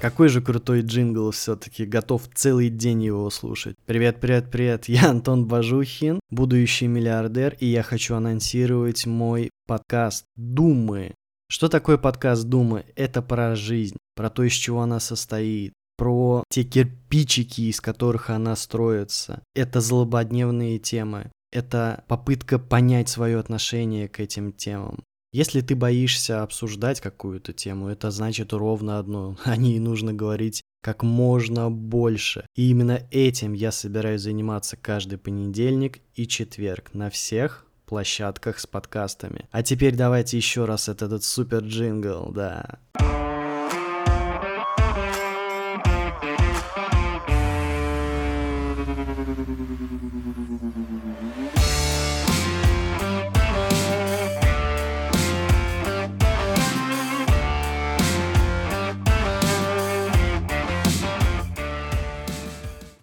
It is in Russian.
Какой же крутой джингл все-таки, готов целый день его слушать. Привет, привет, привет, я Антон Бажухин, будущий миллиардер, и я хочу анонсировать мой подкаст «Думы». Что такое подкаст «Думы»? Это про жизнь, про то, из чего она состоит, про те кирпичики, из которых она строится. Это злободневные темы. Это попытка понять свое отношение к этим темам. Если ты боишься обсуждать какую-то тему, это значит ровно одно. О ней нужно говорить как можно больше. И именно этим я собираюсь заниматься каждый понедельник и четверг на всех площадках с подкастами. А теперь давайте еще раз этот, этот супер джингл, да.